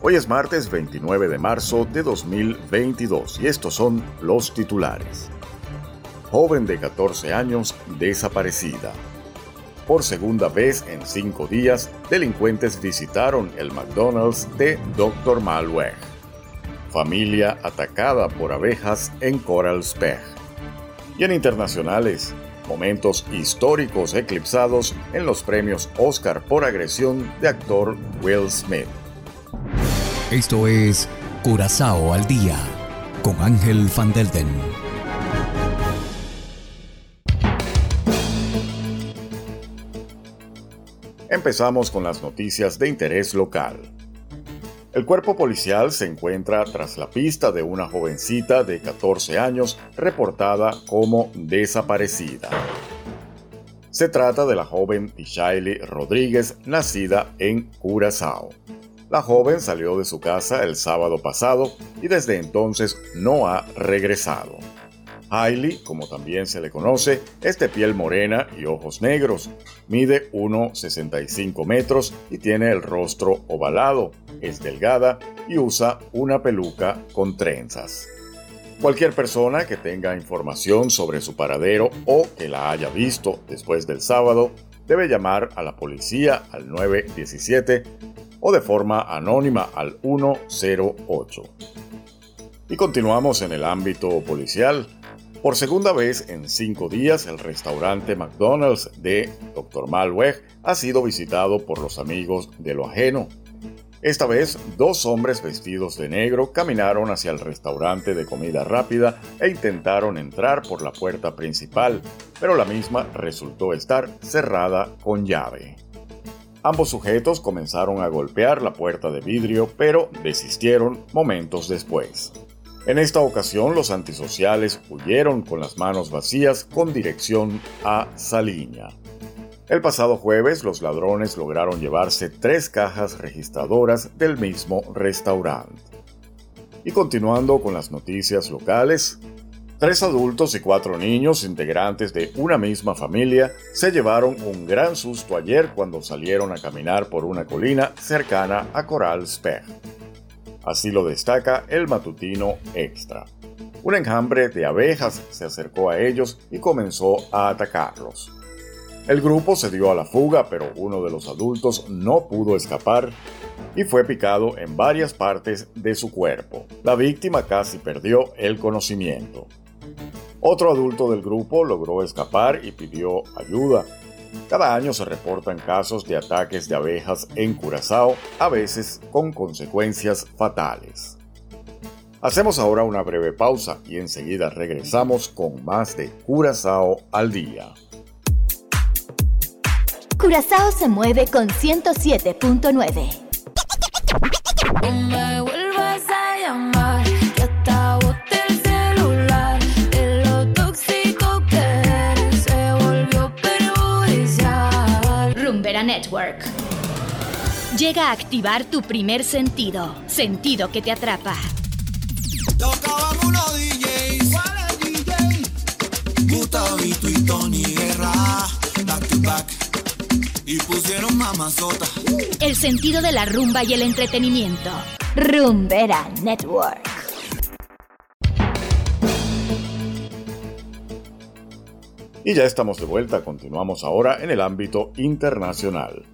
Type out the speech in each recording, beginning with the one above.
Hoy es martes 29 de marzo de 2022 y estos son los titulares. Joven de 14 años desaparecida. Por segunda vez en cinco días, delincuentes visitaron el McDonald's de Dr. Malweg. Familia atacada por abejas en Coral Speg. Y en internacionales, momentos históricos eclipsados en los premios Oscar por agresión de actor Will Smith. Esto es Curazao al día con Ángel Van Delden. Empezamos con las noticias de interés local. El cuerpo policial se encuentra tras la pista de una jovencita de 14 años reportada como desaparecida. Se trata de la joven Tishaili Rodríguez, nacida en Curazao. La joven salió de su casa el sábado pasado y desde entonces no ha regresado. Hailey, como también se le conoce, es de piel morena y ojos negros. Mide 1,65 metros y tiene el rostro ovalado, es delgada y usa una peluca con trenzas. Cualquier persona que tenga información sobre su paradero o que la haya visto después del sábado debe llamar a la policía al 917 o de forma anónima al 108. Y continuamos en el ámbito policial. Por segunda vez en cinco días, el restaurante McDonald's de Dr. Malweg ha sido visitado por los amigos de lo ajeno. Esta vez, dos hombres vestidos de negro caminaron hacia el restaurante de comida rápida e intentaron entrar por la puerta principal, pero la misma resultó estar cerrada con llave. Ambos sujetos comenzaron a golpear la puerta de vidrio, pero desistieron momentos después. En esta ocasión los antisociales huyeron con las manos vacías con dirección a Saliña. El pasado jueves los ladrones lograron llevarse tres cajas registradoras del mismo restaurante. Y continuando con las noticias locales, Tres adultos y cuatro niños, integrantes de una misma familia, se llevaron un gran susto ayer cuando salieron a caminar por una colina cercana a Coral Speg. Así lo destaca el matutino Extra. Un enjambre de abejas se acercó a ellos y comenzó a atacarlos. El grupo se dio a la fuga, pero uno de los adultos no pudo escapar y fue picado en varias partes de su cuerpo. La víctima casi perdió el conocimiento. Otro adulto del grupo logró escapar y pidió ayuda. Cada año se reportan casos de ataques de abejas en Curazao, a veces con consecuencias fatales. Hacemos ahora una breve pausa y enseguida regresamos con más de Curazao al día. Curazao se mueve con 107.9. Network. Llega a activar tu primer sentido, sentido que te atrapa. y Tony Guerra, Y pusieron mamazota. El sentido de la rumba y el entretenimiento. Rumbera Network. Y ya estamos de vuelta, continuamos ahora en el ámbito internacional.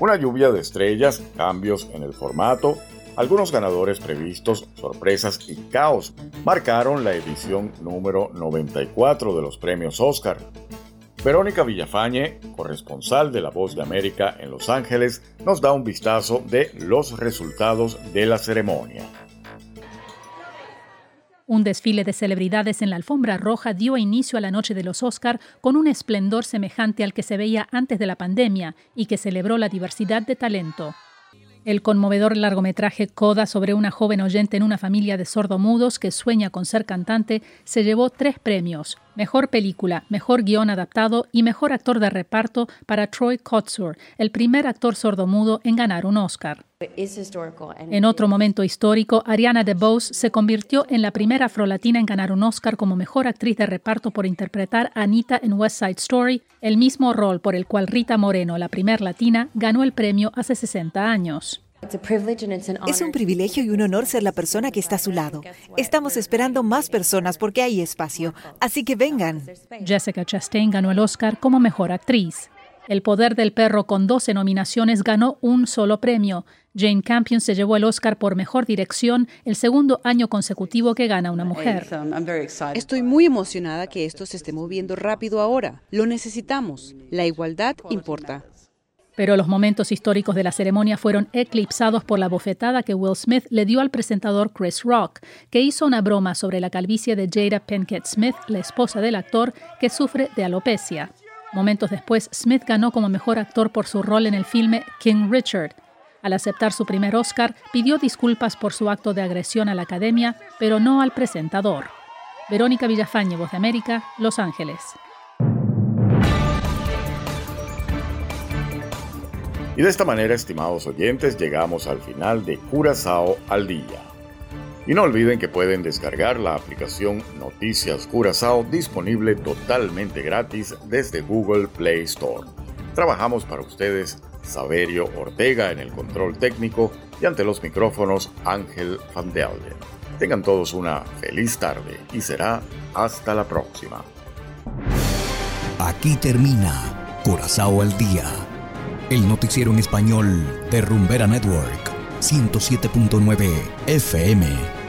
Una lluvia de estrellas, cambios en el formato, algunos ganadores previstos, sorpresas y caos marcaron la edición número 94 de los premios Oscar. Verónica Villafañe, corresponsal de La Voz de América en Los Ángeles, nos da un vistazo de los resultados de la ceremonia. Un desfile de celebridades en la alfombra roja dio inicio a la noche de los Oscar con un esplendor semejante al que se veía antes de la pandemia y que celebró la diversidad de talento. El conmovedor largometraje Coda sobre una joven oyente en una familia de sordomudos que sueña con ser cantante se llevó tres premios: Mejor película, Mejor guion adaptado y Mejor actor de reparto para Troy Kotsur, el primer actor sordomudo en ganar un Oscar. En otro momento histórico, Ariana DeBose se convirtió en la primera afrolatina en ganar un Oscar como mejor actriz de reparto por interpretar a Anita en West Side Story, el mismo rol por el cual Rita Moreno, la primer latina, ganó el premio hace 60 años. Es un privilegio y un honor ser la persona que está a su lado. Estamos esperando más personas porque hay espacio, así que vengan. Jessica Chastain ganó el Oscar como mejor actriz. El poder del perro con 12 nominaciones ganó un solo premio. Jane Campion se llevó el Oscar por mejor dirección, el segundo año consecutivo que gana una mujer. Estoy muy emocionada que esto se esté moviendo rápido ahora. Lo necesitamos. La igualdad importa. Pero los momentos históricos de la ceremonia fueron eclipsados por la bofetada que Will Smith le dio al presentador Chris Rock, que hizo una broma sobre la calvicie de Jada Pinkett Smith, la esposa del actor, que sufre de alopecia. Momentos después, Smith ganó como mejor actor por su rol en el filme King Richard. Al aceptar su primer Oscar, pidió disculpas por su acto de agresión a la academia, pero no al presentador. Verónica Villafañe, Voz de América, Los Ángeles. Y de esta manera, estimados oyentes, llegamos al final de Curazao al Día. Y no olviden que pueden descargar la aplicación Noticias Curazao disponible totalmente gratis desde Google Play Store. Trabajamos para ustedes Saverio Ortega en el control técnico y ante los micrófonos Ángel Van Delden. Tengan todos una feliz tarde y será hasta la próxima. Aquí termina Curazao al Día, el noticiero en español de Rumbera Network, 107.9 FM.